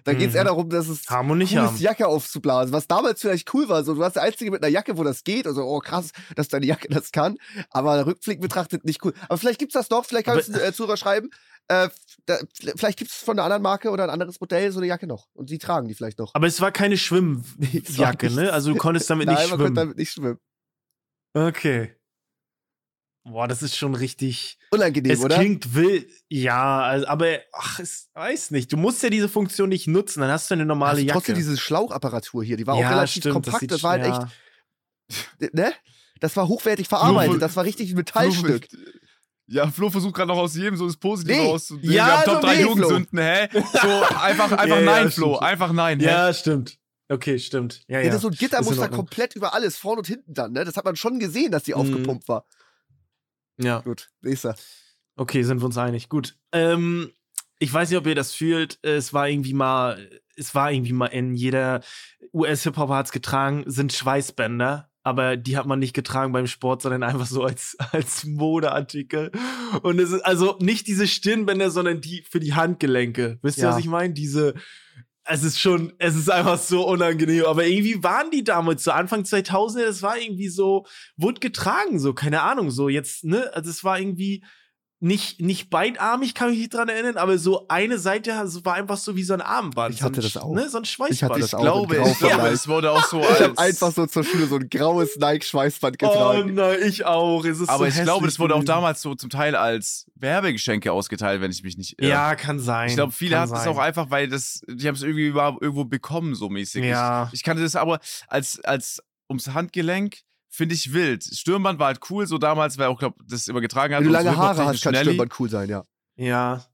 Da geht es Mhm. eher darum, dass es nicht cool ist, haben. die Jacke aufzublasen. Was damals vielleicht cool war. So, du warst der Einzige mit einer Jacke, wo das geht. Also, oh krass, dass deine Jacke das kann. Aber Rückblick betrachtet nicht cool. Aber vielleicht gibt's das noch. Vielleicht kann Aber- uns ein äh, Zuhörer schreiben. Äh, da, vielleicht gibt's von einer anderen Marke oder ein anderes Modell so eine Jacke noch. Und die tragen die vielleicht noch. Aber es war keine Schwimmjacke, ne? Also du konntest damit Nein, nicht man könnte schwimmen. damit nicht schwimmen. Okay. Boah, das ist schon richtig. Unangenehm, es oder? klingt wild. Ja, also, aber ach, es weiß nicht. Du musst ja diese Funktion nicht nutzen, dann hast du eine normale Hast du Jacke. trotzdem diese Schlauchapparatur hier, die war auch ja, relativ stimmt, kompakt. sieht Das, war halt ja. echt, ne? Das war hochwertig verarbeitet. Flo- das war richtig ein Metallstück. Ja, Flo versucht gerade noch aus jedem so das Positive Nee. rauszunehmen. Ja, Wir haben Top so 3 nee, Flo. Jugendsünden, hä? So, einfach, einfach Ja, ja, nein, stimmt. Flo. Einfach nein, hä? Ja, stimmt. Okay, stimmt. Ja, Ja, ja. das so ein Ist in Gittermuster komplett über alles, vorne und hinten dann, ne? Das hat man schon gesehen, dass die Mhm. aufgepumpt war. Ja. Gut, nächster. Okay, sind wir uns einig. Gut. Ähm, ich weiß nicht, ob ihr das fühlt. Es war irgendwie mal, es war irgendwie mal in jeder US-Hip-Hop hat's getragen, sind Schweißbänder. aber die hat man nicht getragen beim Sport, sondern einfach so als, als Modeartikel. Und es ist also nicht diese Stirnbänder, sondern die für die Handgelenke. Wisst ihr, Ja. was ich meine? Diese, es ist schon, es ist einfach so unangenehm. Aber irgendwie waren die damals so Anfang 2000, es war irgendwie so, wurde getragen, so, keine Ahnung, so jetzt, ne? Also es war irgendwie nicht, nicht beidarmig, kann mich nicht dran erinnern, aber so eine Seite war einfach so wie so ein Armband. Ich so ein, hatte das auch. Ne? So ein Schweißband. Ich hatte das Ich auch glaube, ich glaube, es wurde auch so Ich als. habe einfach so zur Schule so ein graues Nike-Schweißband Oh getragen. nein, ich auch. Es ist aber so ich glaube, das wurde auch damals so zum Teil als Werbegeschenke ausgeteilt, wenn ich mich nicht irre. Ja, kann sein. Ich glaube, viele hatten es auch einfach, weil das, die haben es irgendwie irgendwo bekommen, so mäßig. Ja. Ich, ich kannte das aber als, als ums Handgelenk, finde ich wild. Stirnband war halt cool, so damals, weil auch, glaube das immer getragen hat. Wenn du lange Haare hast, kann Schnelli. Stirnband cool sein, ja. Ja.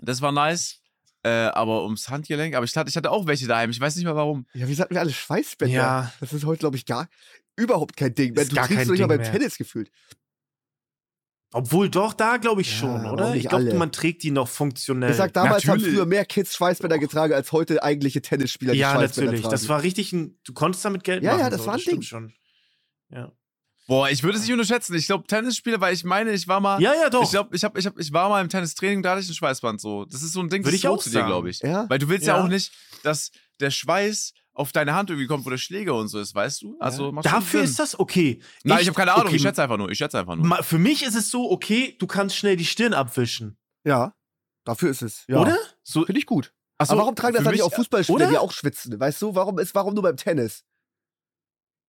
Das war nice. Äh, aber ums Handgelenk, aber ich hatte, ich hatte auch welche daheim. Ich weiß nicht mehr warum. Ja, wie hatten wir alle Schweißbänder? Ja. Das ist heute, glaube ich, gar überhaupt kein Ding. Ist Du gar kein doch nicht mal beim mehr. Tennis gefühlt. Obwohl doch, da glaube ich Ja, schon, oder? Ich glaube, man trägt die noch funktionell. Ich sag, damals haben natürlich. früher mehr Kids Schweißbänder getragen, als heute eigentliche Tennisspieler die ja, Schweißbänder natürlich. tragen. Das war richtig ein. Du konntest damit Geld Ja, machen. ja, das so, war ein stimmt Ding. schon. Ja. Boah, ich würde es nicht unterschätzen. Ich glaube, Tennisspieler, weil ich meine, ich war mal. ja, ja, doch. Ich glaube, ich, hab, ich, hab, ich war mal im Tennistraining, da hatte ich ein Schweißband so. Das ist so ein Ding, Würde das ich ist so auch zu dir, sagen. glaube ich. ja? Weil du willst ja. Ja. auch nicht, dass der Schweiß auf deine Hand irgendwie kommt, wo der Schläger und so ist, weißt du? Also schon Dafür ist das okay. Nein, ich habe keine Ahnung, okay, ich schätze einfach nur. Ich schätze einfach nur. ma- Für mich ist es so, okay, du kannst schnell die Stirn abwischen. ja, dafür ist es. Ja. Oder? So, Finde ich gut. Ach so, Aber warum tragen das dann nicht auch Fußballspieler, oder? die auch schwitzen? Weißt du, warum ist warum nur beim Tennis?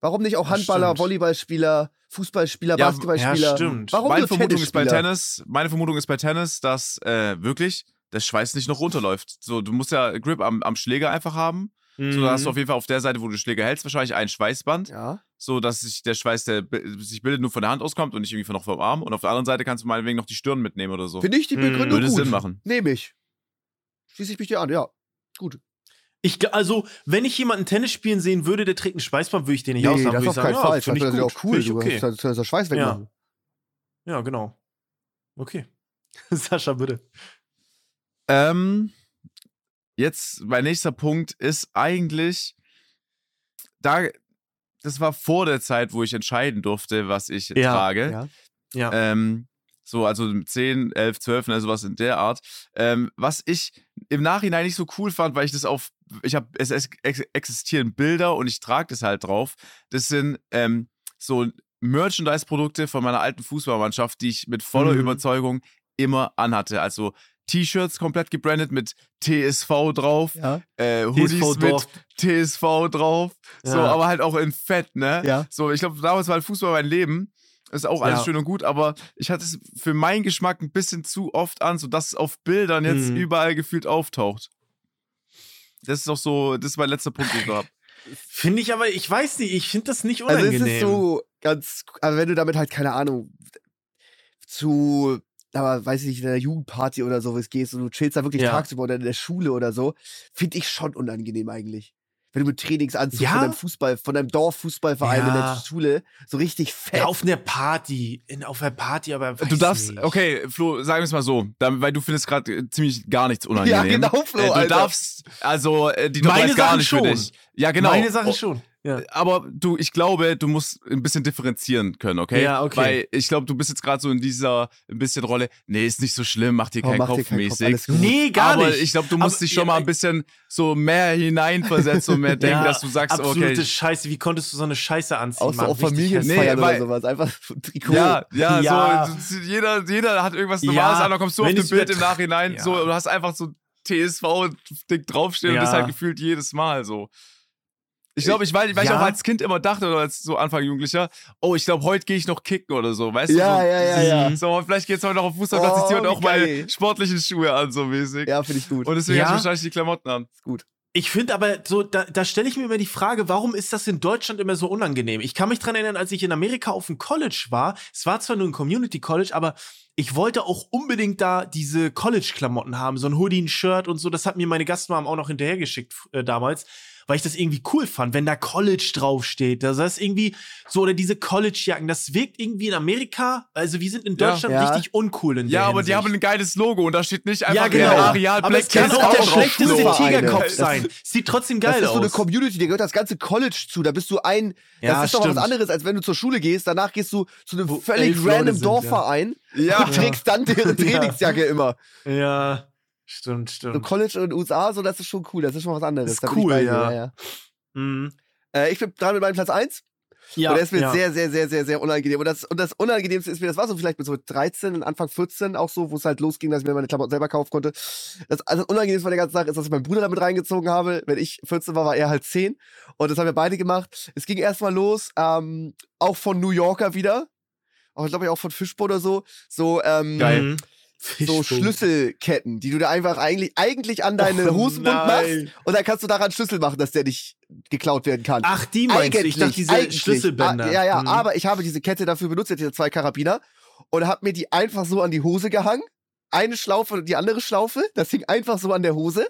Warum nicht auch Handballer. Volleyballspieler, Fußballspieler, Ja, Basketballspieler? ja, stimmt. Warum meine Vermutung ist bei? Tennis, meine Vermutung ist bei Tennis, dass äh, wirklich der Schweiß nicht noch runterläuft. So, du musst ja Grip am, am Schläger einfach haben. So, da hast du Mhm. auf jeden Fall auf der Seite, wo du den Schläger hältst, wahrscheinlich ein Schweißband, Ja. so dass sich der Schweiß, der sich bildet, nur von der Hand auskommt und nicht irgendwie von noch vom Arm. Und auf der anderen Seite kannst du meinetwegen noch die Stirn mitnehmen oder so. Finde ich die Hm. Begründung Würde gut. Sinn machen. Nehme ich. Schließe ich mich dir an, ja. Gut. Ich, also, wenn ich jemanden Tennis spielen sehen würde, der trägt ein Schweißband, würde ich den nicht Nee, aussagen. das Würde auf ich keinen sagen, Fall. ja, das ist auch cool. Ich Du okay. kannst das Schweiß wegmachen. Ja, genau. Okay. Sascha, bitte. Ähm, jetzt, mein nächster Punkt ist eigentlich, da, das war vor der Zeit, wo ich entscheiden durfte, was ich Ja, trage. Ja. Ja. Ähm, so, also 10, 11, 12, ne, sowas in der Art. Ähm, was ich im Nachhinein nicht so cool fand, weil ich das auf, ich habe, es, es ex- existieren Bilder und ich trage das halt drauf. Das sind ähm, so Merchandise-Produkte von meiner alten Fußballmannschaft, die ich mit voller Mhm. Überzeugung immer anhatte. Also T-Shirts komplett gebrandet mit TSV drauf, Ja. äh, Hoodies TSV mit Dorf. TSV drauf, so, Ja. aber halt auch in Fett, ne? Ja. So, ich glaube, damals war Fußball mein Leben. Ist auch alles schön und gut, aber ich hatte es für meinen Geschmack ein bisschen zu oft an, sodass es auf Bildern jetzt Mhm. überall gefühlt auftaucht. Das ist auch so, das ist mein letzter Punkt, den ich noch habe. Finde ich aber, ich weiß nicht, ich finde das nicht Also unangenehm. es ist so ganz, also wenn du damit halt, keine Ahnung, zu, aber weiß ich nicht, in einer Jugendparty oder sowas gehst und du chillst da wirklich Ja. tagsüber oder in der Schule oder so, finde ich schon unangenehm eigentlich. Wenn du mit Trainingsanzug Ja? von deinem Fußball, von deinem Dorffußballverein in der Ja. Schule so richtig fett. ja, auf einer Party, in, auf einer Party, aber weiß Du darfst, nicht. okay, Flo, sagen wir es mal so, weil du findest gerade äh, ziemlich gar nichts unangenehm. Ja, genau, Flo, Äh, du Alter. darfst, also äh, die Nummer Meine ist gar Sachen nicht für schon. dich. Ja, genau. Meine Sache Oh, schon. Ja. aber du, ich glaube, du musst ein bisschen differenzieren können, okay? Ja, okay. Weil ich glaube, du bist jetzt gerade so in dieser ein bisschen Rolle, nee, ist nicht so schlimm, mach dir Oh, keinen Kopf mäßig. gut. Nee, gar aber nicht. ich glaube, du musst Aber- dich schon ja, mal ein bisschen so mehr hineinversetzen und mehr denken, Ja, dass du sagst, absolute okay. Scheiße. Wie konntest du so eine Scheiße anziehen? Auch so Mann? auf Familienfeiern Nee, oder weil- sowas. Einfach Trikot. Ja, ja, Ja. so so, jeder, jeder hat irgendwas Ja, Normales an, dann kommst du auf wenn dem es Bild im Nachhinein, Ja. so, du hast einfach so TSV-Dick draufstehen Ja. und das halt gefühlt jedes Mal so. Ich glaube, ich, weil, weil ich Ja. auch als Kind immer dachte, oder als so Anfang Jugendlicher, oh, ich glaube, heute gehe ich noch kicken oder so, weißt Ja, du? So, ja, ja, ja. So, und vielleicht geht's heute noch auf den Fußballplatz, Oh, ich ziehe auch meine geil. sportlichen Schuhe an, so mäßig. Ja, finde ich gut. Und deswegen Ja. ich wahrscheinlich die Klamotten an. ist gut. Ich finde aber so, da, da stelle ich mir immer die Frage, warum ist das in Deutschland immer so unangenehm? Ich kann mich dran erinnern, als ich in Amerika auf dem College war, es war zwar nur ein Community College, aber ich wollte auch unbedingt da diese College-Klamotten haben, so ein Hoodie, ein Shirt und so. Das hat mir meine Gastmam auch noch hinterhergeschickt äh, damals. Weil ich das irgendwie cool fand, wenn da College draufsteht. Das ist irgendwie so, oder diese College-Jacken, das wirkt irgendwie in Amerika, also wir sind in. Deutschland Ja. richtig uncool in der Ja, aber die Hinsicht. haben ein geiles Logo und da steht nicht einfach Ja, genau. der Areal Aber Black es kann auch der schlechteste. Tigerkopf Das- sein. Sieht trotzdem Das geil ist so eine aus. Community, der gehört das ganze College zu. Da bist du ein. Das Ja, ist doch was stimmt. anderes, als wenn du zur Schule gehst. Danach gehst du zu einem Wo völlig random sind, Dorfverein Ja. und trägst dann deren Ja. Trainingsjacke immer. Ja, stimmt, So stimmt. College in den USA, so das ist schon cool. Das ist schon was anderes. Ist Da bin ich cool, bei dir, ja. ja. Mhm. Äh, ich bin dran mit meinem Platz 1. Ja, und der ist mir ja. sehr, sehr, sehr, sehr, sehr unangenehm. Und das, und das Unangenehmste ist mir, das war so vielleicht mit so 13 und Anfang 14 auch so, wo es halt losging, dass ich mir meine Klamotten selber kaufen konnte. Das, also das Unangenehmste von der ganzen Sache ist, dass ich meinen Bruder damit reingezogen habe. Wenn ich 14 war, war er halt 10. Und das haben wir beide gemacht. Es ging erstmal los, ähm, auch von New Yorker wieder. Auch, ich glaube, auch von Fischbo oder so. So, ähm, Geil. So. Schlüsselketten, die du da einfach eigentlich, eigentlich an deine Oh, Hosenbund nein. machst. Und dann kannst du daran Schlüssel machen, dass der nicht geklaut werden kann. Ach, die meinst du? Ich dachte, diese eigentlich. Schlüsselbänder. Ah, ja, ja, Mhm. aber ich habe diese Kette dafür benutzt, jetzt diese zwei Karabiner, und habe mir die einfach so an die Hose gehangen. Eine Schlaufe und die andere Schlaufe, das hing einfach so an der Hose.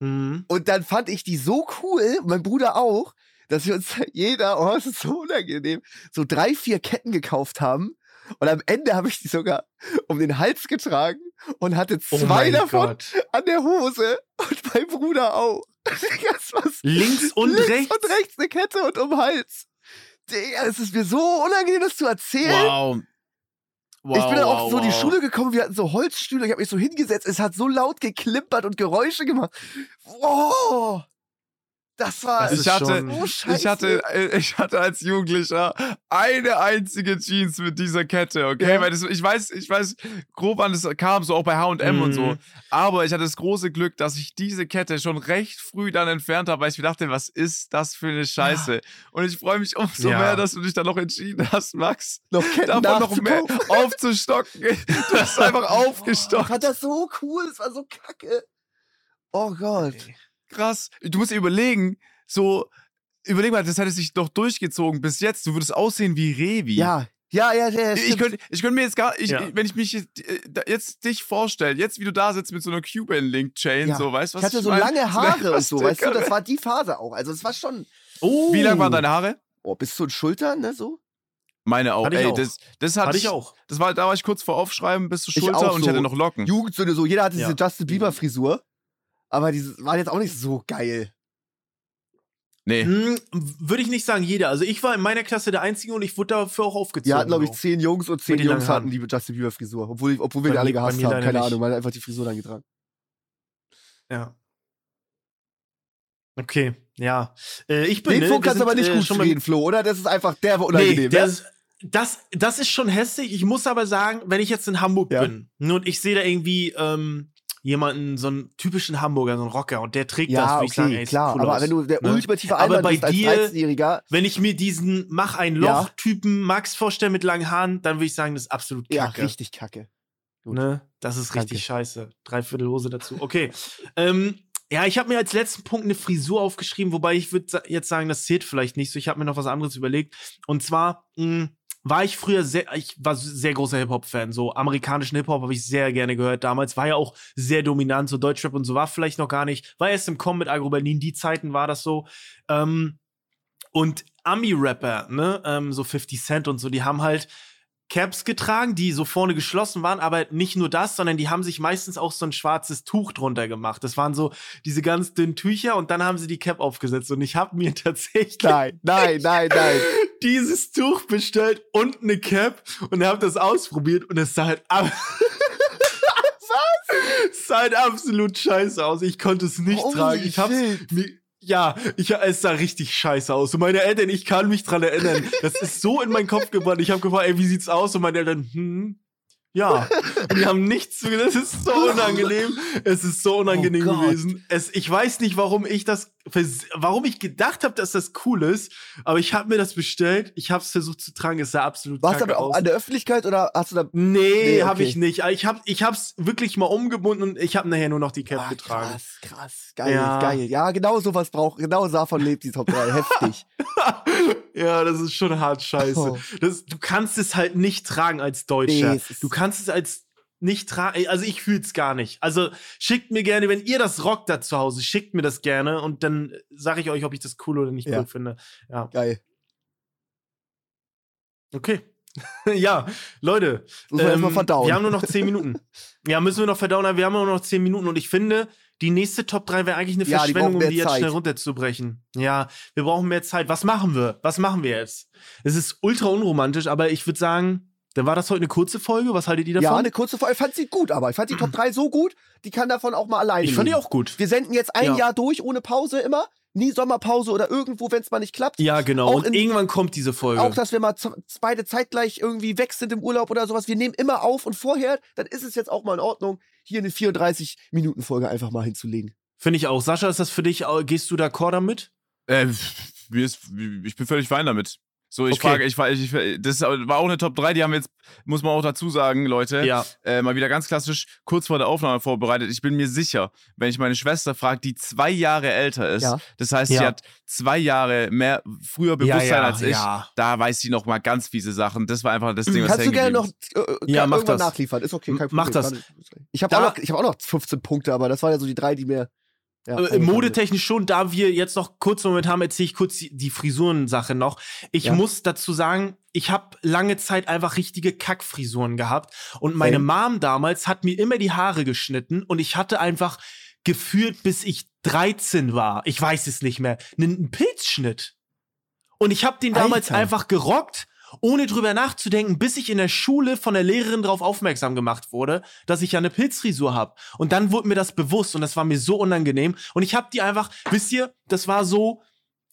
Mhm. Und dann fand ich die so cool, mein Bruder auch, dass wir uns jeder, oh, es ist so unangenehm, so drei, vier Ketten gekauft haben. Und am Ende habe ich die sogar um den Hals getragen und hatte Oh zwei mein davon Gott. an der Hose und mein Bruder auch. Links und links rechts. und rechts eine Kette und um den Hals. Digga, es ist mir so unangenehm, das zu erzählen. Wow. wow. ich bin dann auch wow, so in die wow. Schule gekommen, wir hatten so Holzstühle, ich habe mich so hingesetzt, es hat so laut geklimpert und Geräusche gemacht. Oh, das war Das ist Ich hatte, schon- Oh, ich, hatte, äh, ich hatte als Jugendlicher eine einzige Jeans mit dieser Kette, okay? Ja. Weil das, ich weiß, ich weiß grob wann es kam, so auch bei H&M und so. Mhm. Aber ich hatte das große Glück, dass ich diese Kette schon recht früh dann entfernt habe, weil ich mir dachte, was ist das für eine Scheiße? Und ich freue mich umso Ja. mehr, dass du dich dann noch entschieden hast, Max, noch Ketten davon noch mehr aufzustocken. Du hast einfach Oh, aufgestockt. fand das so cool, das war so kacke. Oh Gott. Krass. Du musst dir überlegen, so, überleg mal, das hätte sich doch durchgezogen bis jetzt. Du würdest aussehen wie Revi. Ja, ja, ja, ja. Ich könnte ich könnt mir jetzt gar, ich, Ja. wenn ich mich jetzt, äh, jetzt dich vorstelle, jetzt wie du da sitzt mit so einer Cuban-Link-Chain, Ja. so, weißt du, ich was hatte so mein? lange Haare und so, weißt du, das war die Phase auch. Also es war schon, Oh. Wie lang waren deine Haare? oh, bis zu den Schultern, ne, so. Meine auch. Hatte ich Ey, auch. das, das hatte, Hatte ich auch. Das war, da war ich kurz vor Aufschreiben bis zur Ich Schulter auch und ich so. hatte noch Locken. Jugendsünde so, jeder hatte diese. Justin Bieber Frisur, aber die waren jetzt auch nicht so geil. Nee. Hm, Würde ich nicht sagen, jeder. Also ich war in meiner Klasse der Einzige und ich wurde dafür auch aufgezogen. Hatten, glaube ich, zehn Jungs und zehn Jungs hatten die Justin Bieber Frisur, obwohl, obwohl wir die alle gehasst haben, keine nicht. Ahnung, weil er einfach die Frisur dann getragen. Ja. Okay, ja. Äh, ich bin. Den ne, Funk kannst du aber nicht äh, gut schon mal- reden, Flo, oder? Das ist einfach der war unangenehm. Nee, der ne? ist, das, das ist schon hässlich. Ich muss aber sagen, wenn ich jetzt in Hamburg Ja. bin ne, und ich sehe da irgendwie ähm, jemanden, so einen typischen Hamburger, so einen Rocker, und der trägt das, ja, würde ich sagen, okay, ey, klar. cool aber aus. wenn du der ne? ultimative Aber Einwand bei bist als dir- 13-Jähriger, Wenn ich mir diesen Mach ein Ja. Loch-Typen Max vorstelle mit langen Haaren, dann würde ich sagen, das ist absolut ja, kacke. richtig kacke. gut. Ne? Das ist richtig Danke. scheiße. Dreiviertel Hose dazu. Okay. ähm, ja, ich habe mir als letzten Punkt eine Frisur aufgeschrieben, wobei ich würde jetzt sagen, das zählt vielleicht nicht so. Ich habe mir noch was anderes überlegt. Und zwar mh, war ich früher sehr, ich war sehr großer Hip-Hop-Fan. So amerikanischen Hip-Hop habe ich sehr gerne gehört damals. War ja auch sehr dominant, so Deutschrap und so war vielleicht noch gar nicht. War erst im Kommen mit Agro Berlin, die Zeiten war das so. Ähm, und Ami-Rapper, ne, ähm, so 50 Cent und so, die haben halt Caps getragen, die so vorne geschlossen waren, aber nicht nur das, sondern die haben sich meistens auch so ein schwarzes Tuch drunter gemacht. Das waren so diese ganz dünnen Tücher und dann haben sie die Cap aufgesetzt und ich habe mir tatsächlich Nein, nein, nein, nein. dieses Tuch bestellt und eine Cap und habe das ausprobiert und es sah halt ab Was? sah halt absolut scheiße aus. Ich konnte es nicht Holy tragen. Ich hab's mir, ja, ich, es sah richtig scheiße aus. Und meine Eltern, ich kann mich dran erinnern. Das ist so in meinen Kopf gebrannt. Ich habe gefragt, ey, wie sieht's aus? Und meine Eltern, hm, ja. Und die haben nichts zu Das ist so unangenehm. Es ist so unangenehm Oh gewesen. Es, ich weiß nicht, warum ich das, warum ich gedacht habe, dass das cool ist. Aber ich habe mir das bestellt. Ich habe es versucht zu tragen. Es sah absolut Warst du aber auch aus. an der Öffentlichkeit oder hast du da. Nee, Nee, habe okay. ich nicht. Ich habe ich hab's wirklich mal umgebunden und ich habe nachher nur noch die Cap Ah, getragen. krass, krass. Geil, Ja. geil. Ja, genau sowas braucht, genau davon lebt die Top 3. Heftig. ja, das ist schon hart scheiße. Oh. Das, du kannst es halt nicht tragen als Deutscher. Nee, du kannst es als nicht tragen. Also ich fühl's gar nicht. Also schickt mir gerne, wenn ihr das rockt da zu Hause, schickt mir das gerne und dann sage ich euch, ob ich das cool oder nicht Ja. cool finde. Ja. Geil. Okay. ja, Leute. Man erstmal ähm, verdauen. Wir haben nur noch 10 Minuten. Ja, müssen wir noch verdauen, aber wir haben nur noch 10 Minuten und ich finde, die nächste Top 3 wäre eigentlich eine Ja, die Verschwendung, brauchen um die jetzt Zeit. schnell runterzubrechen. Ja, wir brauchen mehr Zeit. Was machen wir? Was machen wir jetzt? Es ist ultra unromantisch, aber ich würde sagen, dann war das heute eine kurze Folge. Was haltet ihr davon? Ja, eine kurze Folge. Ich fand sie gut, aber ich fand die Top 3 so gut, die kann davon auch mal alleine ich fand die auch gut. Wir senden jetzt ein Ja. Jahr durch, ohne Pause immer. Nie Sommerpause oder irgendwo, wenn es mal nicht klappt. Ja, genau. Auch und in- irgendwann kommt diese Folge. Auch, dass wir mal beide zeitgleich irgendwie weg sind im Urlaub oder sowas. Wir nehmen immer auf und vorher, dann ist es jetzt auch mal in Ordnung, hier eine 34-Minuten-Folge einfach mal hinzulegen. Finde ich auch. Sascha, ist das für dich, gehst du d'accord damit? Äh, ich bin völlig fein damit. So, ich Okay. frage, ich, frage- ich, ich, das war auch eine Top 3, die haben wir jetzt, muss man auch dazu sagen, Leute. Ja. Äh, mal wieder ganz klassisch, kurz vor der Aufnahme vorbereitet. Ich bin mir sicher, wenn ich meine Schwester frage, die zwei Jahre älter ist, Ja. das heißt, sie Ja. hat zwei Jahre mehr, früher Bewusstsein ja, als ich, ja. da weiß sie noch mal ganz fiese Sachen. Das war einfach das Ding, was Kannst du gerne noch äh, Ja, mach irgendwann das. nachliefern. Ist okay, kein M- mach Problem. das. Ich habe Da- auch, noch- ich hab auch noch 15 Punkte, aber das waren ja so die drei, die mir. Ja, Äh, modetechnisch schon, da wir jetzt noch kurz Moment haben, erzähle ich kurz die, die Frisurensache noch. Ich Ja. muss dazu sagen, ich habe lange Zeit einfach richtige Kackfrisuren gehabt und meine Same. Mom damals hat mir immer die Haare geschnitten und ich hatte einfach gefühlt, bis ich 13 war, ich weiß es nicht mehr, einen Pilzschnitt. Und ich habe den damals Alter. einfach gerockt, ohne drüber nachzudenken, bis ich in der Schule von der Lehrerin darauf aufmerksam gemacht wurde, dass ich ja eine Pilzfrisur habe. Und dann wurde mir das bewusst und das war mir so unangenehm. Und ich habe die einfach, wisst ihr, das war so,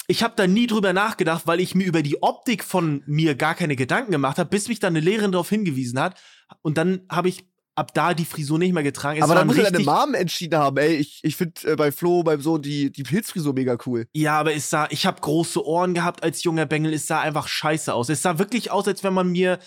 ich habe da nie drüber nachgedacht, weil ich mir über die Optik von mir gar keine Gedanken gemacht habe, bis mich dann eine Lehrerin darauf hingewiesen hat. Und dann habe ich ab da die Frisur nicht mehr getragen. Es aber dann muss deine Mom entschieden haben, ey, ich, ich finde äh, bei Flo, beim Sohn, die, die Pilzfrisur mega cool. Ja, aber es sah, ich habe große Ohren gehabt als junger Bengel. Es sah einfach scheiße aus. Es sah wirklich aus, als wenn man mir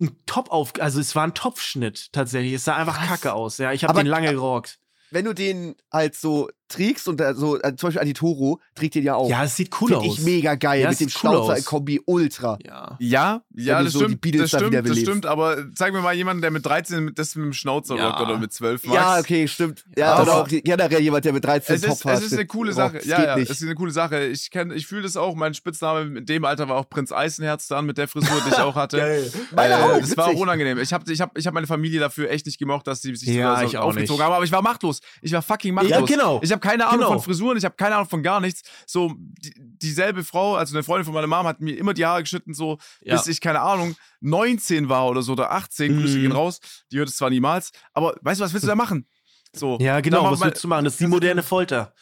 einen Top auf, also es war ein Topfschnitt tatsächlich. Es sah einfach Was? kacke aus. Ja, ich habe den lange gerockt. Wenn du den halt so trägst und da so, äh, zum Beispiel Aditoro trägt den ja auch. Ja, es sieht cool Finde aus. ich mega geil. Ja, mit dem cool Schnauzer aus. in Kombi Ultra. Ja. Ja, ja, das so stimmt, das da stimmt, das stimmt, aber zeig mir mal jemanden, der mit 13 das mit dem Schnauzer Ja. rockt oder mit 12 Max. Ja, okay, stimmt. Ja, oder auch generell jemand, der mit 13 Es ist, es ist eine coole Sache. Das Ja, ja, nicht. es ist eine coole Sache. Ich kenn, ich fühle das auch. Mein Spitzname in dem Alter war auch Prinz Eisenherz dann mit der Frisur, die ich auch hatte. Geil. Meine äh, auch, das war auch unangenehm. Ich habe ich hab, ich hab meine Familie dafür echt nicht gemocht, dass sie sich Ja, so aufgezogen haben. Aber ich war machtlos. Ich war fucking machtlos. Ja, genau. Ich habe keine Ahnung Genau. von Frisuren, ich habe keine Ahnung von gar nichts. So, die, dieselbe Frau, also eine Freundin von meiner Mom, hat mir immer die Haare geschnitten, so Ja. bis ich, keine Ahnung, 19 war oder so oder 18. Grüße Mhm. gehen raus. Die hört es zwar niemals, aber weißt du, was willst du da machen? So, Ja, genau. Was mal- willst du machen? Das ist die moderne Folter.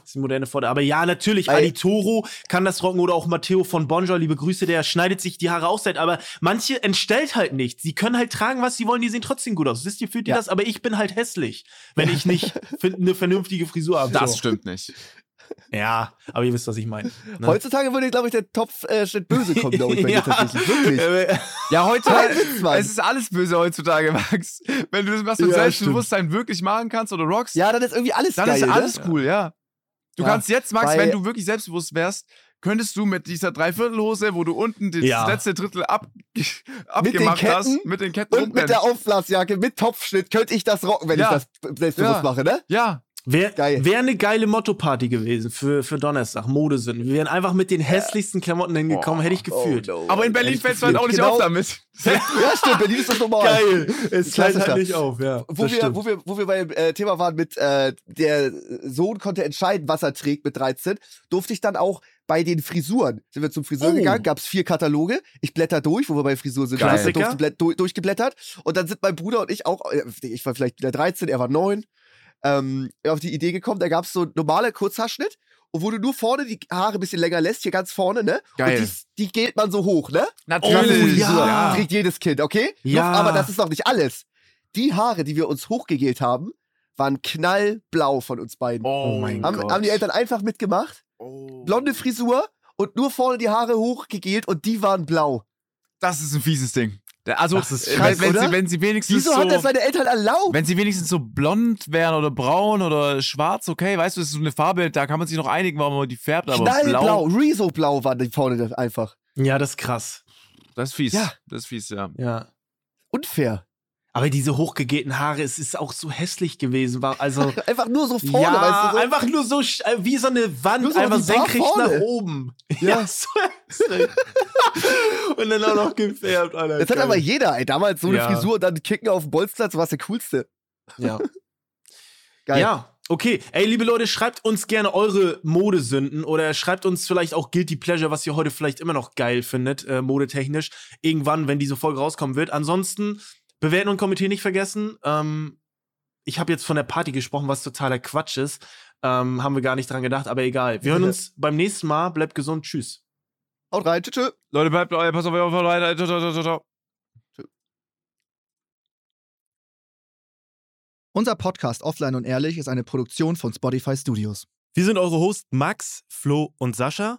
Das ist die moderne Folter. Aber ja, natürlich. Ali Toro kann das rocken oder auch Matteo von Bonjour, liebe Grüße, der schneidet sich die Haare aus. Aber manche entstellt halt nicht. Sie können halt tragen, was sie wollen, die sehen trotzdem gut aus. Wisst ihr, fühlt ihr Ja. das? Aber ich bin halt hässlich, wenn ich nicht eine vernünftige Frisur habe. Das so. stimmt nicht. Ja, aber ihr wisst, was ich meine. Ne? Heutzutage würde, glaube ich, der Topf-Schnitt böse kommen, glaube ich, bei dir tatsächlich. Wirklich. Äh, Ja, heute, es ist alles böse heutzutage, Max. Wenn du das was mit Ja, Selbstbewusstsein wirklich machen kannst oder rockst, Ja, dann ist irgendwie alles dann geil. ist alles ne? cool, ja. Du Ja, kannst jetzt, Max, wenn du wirklich selbstbewusst wärst, könntest du mit dieser Dreiviertelhose, wo du unten das Ja. letzte Drittel ab, abgemacht Ketten hast, mit den Ketten Und mit der Aufblasjacke, mit Topfschnitt, könnte ich das rocken, wenn Ja. ich das selbstbewusst mache, ne? Ja, Wäre Geil. wär eine geile Motto-Party gewesen für, für Donnerstag, Modesinn. Wir wären einfach mit den hässlichsten Klamotten hingekommen, hätte ich gefühlt. Oh, no. aber in Berlin fällst du halt auch nicht genau, auf damit. Ja, stimmt, Berlin ist das normal. Geil. Es fällt halt nicht auf, ja. Wo wir, stimmt. wo, wir, wo wir beim äh, Thema waren mit, äh, der Sohn konnte entscheiden, was er trägt mit 13, durfte ich dann auch bei den Frisuren, sind wir zum Friseur Oh. gegangen, gab es vier Kataloge, ich blätter durch, wo wir bei Frisur sind, du- durchgeblättert und dann sind mein Bruder und ich auch, äh, ich war vielleicht wieder 13, er war 9, ähm, auf die Idee gekommen, da gab es so normale Kurzhaarschnitt und wo du nur vorne die Haare ein bisschen länger lässt, hier ganz vorne, ne? Geil. Und die, die geht man so hoch, ne? Natürlich. Oh, ja. Kriegt jedes Kind, okay? Ja. Noch, aber das ist noch nicht alles. Die Haare, die wir uns hochgegelt haben, waren knallblau von uns beiden. Oh mein haben, Gott. haben die Eltern einfach mitgemacht. Oh. Blonde Frisur und nur vorne die Haare hochgegelt und die waren blau. Das ist ein fieses Ding. Also, Das ist äh, krass, wenn, sie, wenn sie wenigstens Wieso so, hat das seine Eltern erlaubt? wenn sie wenigstens so blond wären oder braun oder schwarz, okay, weißt du, das ist so eine Farbe, da kann man sich noch einigen, warum man die färbt, aber Knallblau, blau, Rezo-blau waren die vorne einfach. Ja, das ist krass. das ist fies. Ja. Das ist fies, ja. Ja. Unfair. Aber diese hochgegelten Haare, es ist auch so hässlich gewesen. War also Einfach nur so vorne, ja, weißt du so. einfach nur so äh, wie so eine Wand, so einfach senkrecht vorne. nach oben. Ja. so hässlich. Und dann auch noch gefärbt, Alter. Das hat aber jeder, ey. Damals so eine Ja. Frisur und dann Kicken auf dem Bolzplatz, war der coolste. Ja. Geil. Ja, okay. Ey, liebe Leute, schreibt uns gerne eure Modesünden oder schreibt uns vielleicht auch Guilty Pleasure, was ihr heute vielleicht immer noch geil findet, äh, modetechnisch. Irgendwann, wenn diese Folge rauskommen wird. Ansonsten, bewerten und kommentieren nicht vergessen. Ähm, ich habe jetzt von der Party gesprochen, was totaler Quatsch ist. Ähm, haben wir gar nicht dran gedacht, aber egal. Wir hören uns beim nächsten Mal. Bleibt gesund. Tschüss. Haut rein, tschüss. tschüss. Leute, bleibt, äh, pass auf, auf, auf, Leute. Ciao, ciao, ciao. Unser Podcast Offline und Ehrlich ist eine Produktion von Spotify Studios. Wir sind eure Hosts Max, Flo und Sascha.